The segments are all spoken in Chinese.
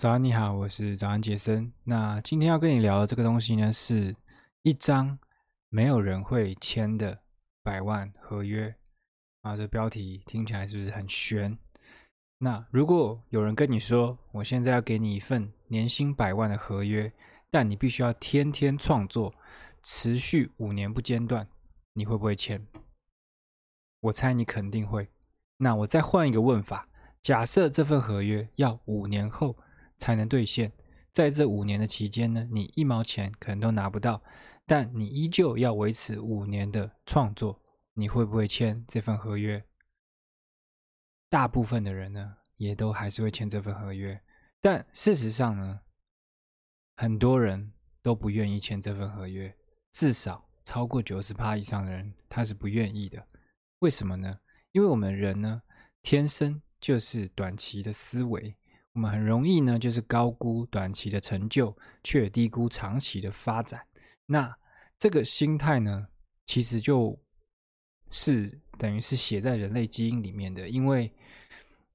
早安，你好，我是早安杰森。那今天要跟你聊的这个东西呢，是一张没有人会签的百万合约啊。这标题听起来是不是很悬？那如果有人跟你说，我现在要给你一份年薪百万的合约，但你必须要天天创作，持续五年不间断，你会不会签？我猜你肯定会。那我再换一个问法，假设这份合约要五年后才能兑现，在这五年的期间呢，你一毛钱可能都拿不到，但你依旧要维持五年的创作，你会不会签这份合约？大部分的人呢，也都还是会签这份合约，但事实上呢，很多人都不愿意签这份合约，至少超过九十趴以上的人，他是不愿意的。为什么呢？因为我们人呢，天生就是短期的思维。我们很容易呢，就是高估短期的成就，却低估长期的发展。那这个心态呢，其实就是等于是写在人类基因里面的。因为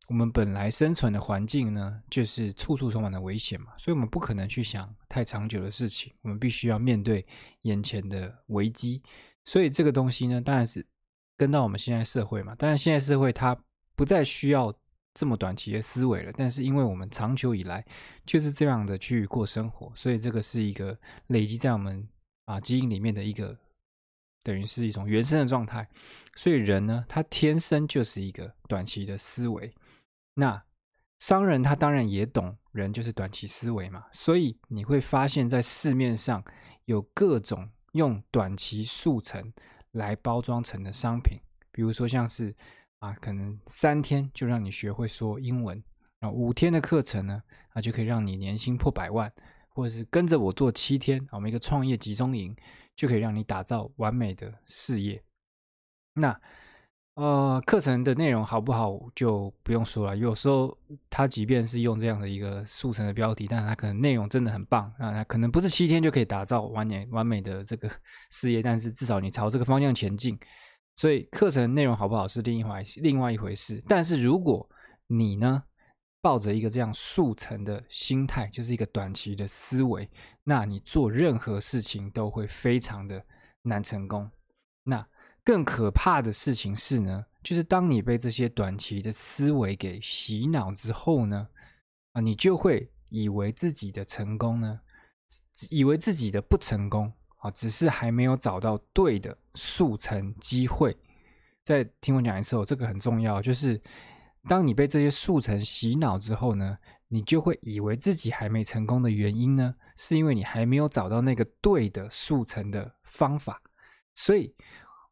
我们本来生存的环境呢，就是处处充满了危险嘛，所以我们不可能去想太长久的事情。我们必须要面对眼前的危机。所以这个东西呢，当然是跟到我们现在社会嘛。当然，现在社会它不再需要。这么短期的思维了，但是因为我们长久以来就是这样的去过生活，所以这个是一个累积在我们啊基因里面的一个，等于是一种原生的状态。所以人呢，他天生就是一个短期的思维。那商人他当然也懂人就是短期思维嘛，所以你会发现在市面上有各种用短期速成来包装成的商品，比如说像是。啊，可能三天就让你学会说英文啊，五天的课程呢，啊就可以让你年薪破百万，或者是跟着我做七天，我们一个创业集中营就可以让你打造完美的事业。那呃，课程的内容好不好就不用说了，有时候他即便是用这样的一个速成的标题，但是他可能内容真的很棒啊，他可能不是七天就可以打造完美完美的这个 事业，但是至少你朝这个方向前进。所以课程内容好不好是另外另外一回事，但是如果你呢抱着一个这样速成的心态，就是一个短期的思维，那你做任何事情都会非常的难成功。那更可怕的事情是呢，就是当你被这些短期的思维给洗脑之后呢，啊，你就会以为自己的成功呢，以为自己的不成功。啊只是还没有找到对的速成机会。再听我讲一次哦，这个很重要。就是当你被这些速成洗脑之后呢，你就会以为自己还没成功的原因呢，是因为你还没有找到那个对的速成的方法。所以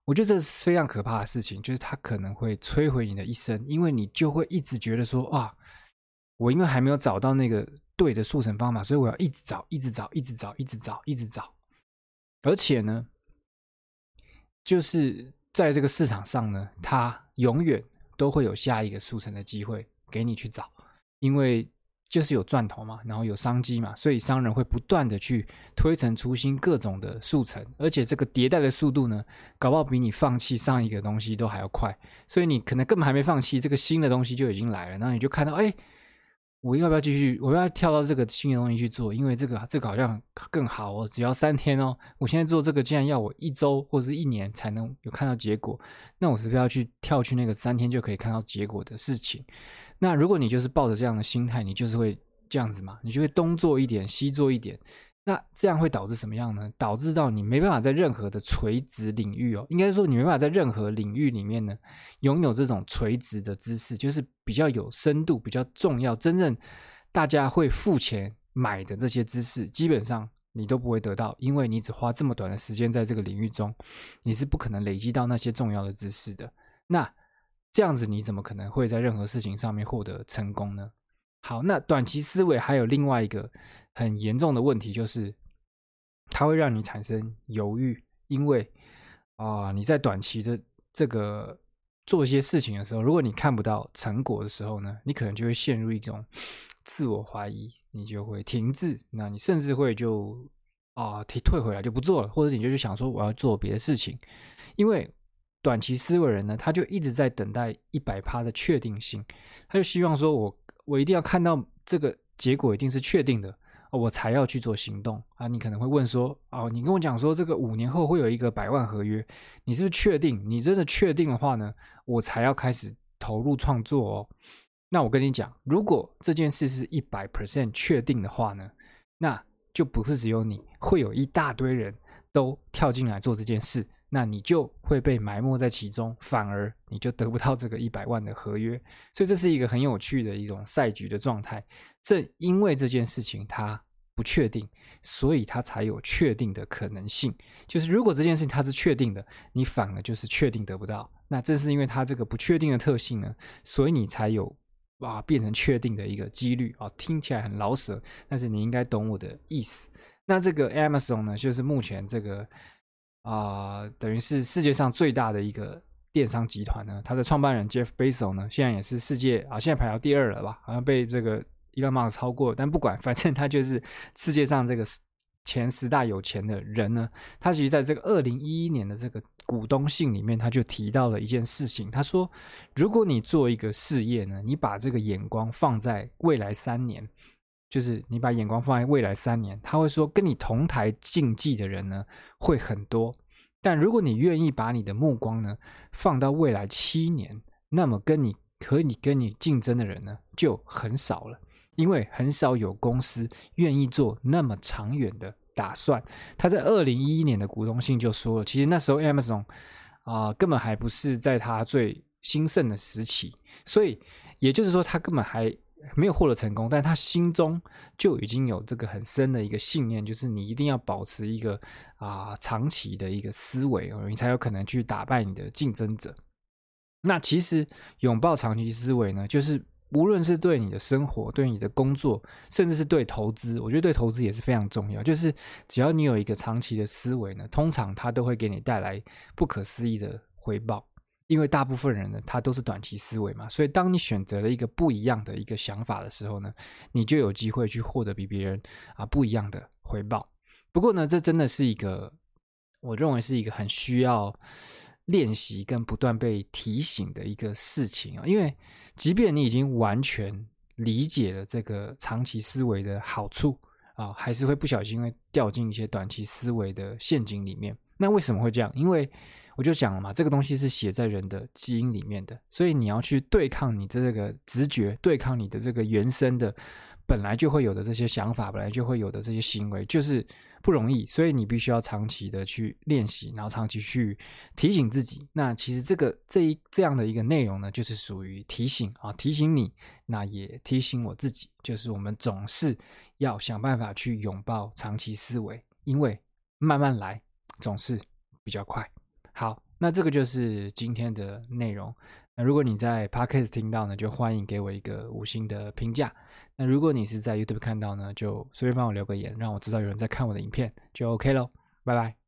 我觉得这是非常可怕的事情，就是它可能会摧毁你的一生，因为你就会一直觉得说：啊，我因为还没有找到那个对的速成方法，所以我要一直找，一直找，一直找，一直找，一直找。而且呢，就是在这个市场上呢，它永远都会有下一个速成的机会给你去找，因为就是有赚头嘛，然后有商机嘛，所以商人会不断的去推陈出新各种的速成，而且这个迭代的速度呢，搞不好比你放弃上一个东西都还要快，所以你可能根本还没放弃，这个新的东西就已经来了，然后你就看到，哎。我要不要继续？我要跳到这个新的东西去做，因为这个这个好像更好哦，只要三天哦。我现在做这个，竟然要我一周或者是一年才能有看到结果，那我是不是要去跳去那个三天就可以看到结果的事情？那如果你就是抱着这样的心态，你就是会这样子嘛，你就会东做一点，西做一点。那这样会导致什么样呢？导致到你没办法在任何的垂直领域哦，应该说你没办法在任何领域里面呢，拥有这种垂直的知识，就是比较有深度、比较重要、真正大家会付钱买的这些知识，基本上你都不会得到，因为你只花这么短的时间在这个领域中，你是不可能累积到那些重要的知识的。那这样子你怎么可能会在任何事情上面获得成功呢？好，那短期思维还有另外一个很严重的问题，就是它会让你产生犹豫，因为啊、你在短期的这个做一些事情的时候，如果你看不到成果的时候呢，你可能就会陷入一种自我怀疑，你就会停滞，那你甚至会就啊退、呃、退回来就不做了，或者你就去想说我要做别的事情，因为短期思维人呢，他就一直在等待一百趴的确定性，他就希望说我。我一定要看到这个结果一定是确定的，我才要去做行动啊。你可能会问说，哦，你跟我讲说这个五年后会有一个百万合约，你是不是确定？你真的确定的话呢，我才要开始投入创作哦。那我跟你讲，如果这件事是一百 percent 确定的话呢，那就不是只有你，会有一大堆人都跳进来做这件事。那你就会被埋没在其中，反而你就得不到这个一百万的合约，所以这是一个很有趣的一种赛局的状态。正因为这件事情它不确定，所以它才有确定的可能性。就是如果这件事情它是确定的，你反而就是确定得不到。那正是因为它这个不确定的特性呢，所以你才有哇变成确定的一个几率啊。听起来很老舍，但是你应该懂我的意思。那这个 Amazon 呢，就是目前这个。啊、等于是世界上最大的一个电商集团呢。它的创办人 Jeff Bezos 呢，现在也是世界啊，现在排到第二了吧？好像被这个 Elon Musk 超过。但不管，反正他就是世界上这个前十大有钱的人呢。他其实在这个二零一一年的这个股东信里面，他就提到了一件事情。他说，如果你做一个事业呢，你把这个眼光放在未来三年。就是你把眼光放在未来三年，他会说跟你同台竞技的人呢会很多，但如果你愿意把你的目光呢放到未来七年，那么跟你可以跟你竞争的人呢就很少了，因为很少有公司愿意做那么长远的打算。他在二零一一年的股东信就说了，其实那时候 Amazon 啊、根本还不是在他最兴盛的时期，所以也就是说他根本还。没有获得成功，但他心中就已经有这个很深的一个信念，就是你一定要保持一个啊、长期的一个思维，你才有可能去打败你的竞争者。那其实拥抱长期思维呢，就是无论是对你的生活、对你的工作，甚至是对投资，我觉得对投资也是非常重要。就是只要你有一个长期的思维呢，通常它都会给你带来不可思议的回报。因为大部分人呢，他都是短期思维嘛，所以当你选择了一个不一样的一个想法的时候呢，你就有机会去获得比别人啊不一样的回报。不过呢，这真的是一个我认为是一个很需要练习跟不断被提醒的一个事情啊。因为即便你已经完全理解了这个长期思维的好处啊，还是会不小心会掉进一些短期思维的陷阱里面。那为什么会这样？因为我就讲了嘛，这个东西是写在人的基因里面的，所以你要去对抗你的这个直觉，对抗你的这个原生的本来就会有的这些想法，本来就会有的这些行为，就是不容易。所以你必须要长期的去练习，然后长期去提醒自己。那其实这个这一这样的一个内容呢，就是属于提醒啊，提醒你，那也提醒我自己，就是我们总是要想办法去拥抱长期思维，因为慢慢来总是比较快。好，那这个就是今天的内容。那如果你在 Podcast 听到呢，就欢迎给我一个五星的评价。那如果你是在 YouTube 看到呢，就随便帮我留个言，让我知道有人在看我的影片，就 OK 喽。拜拜。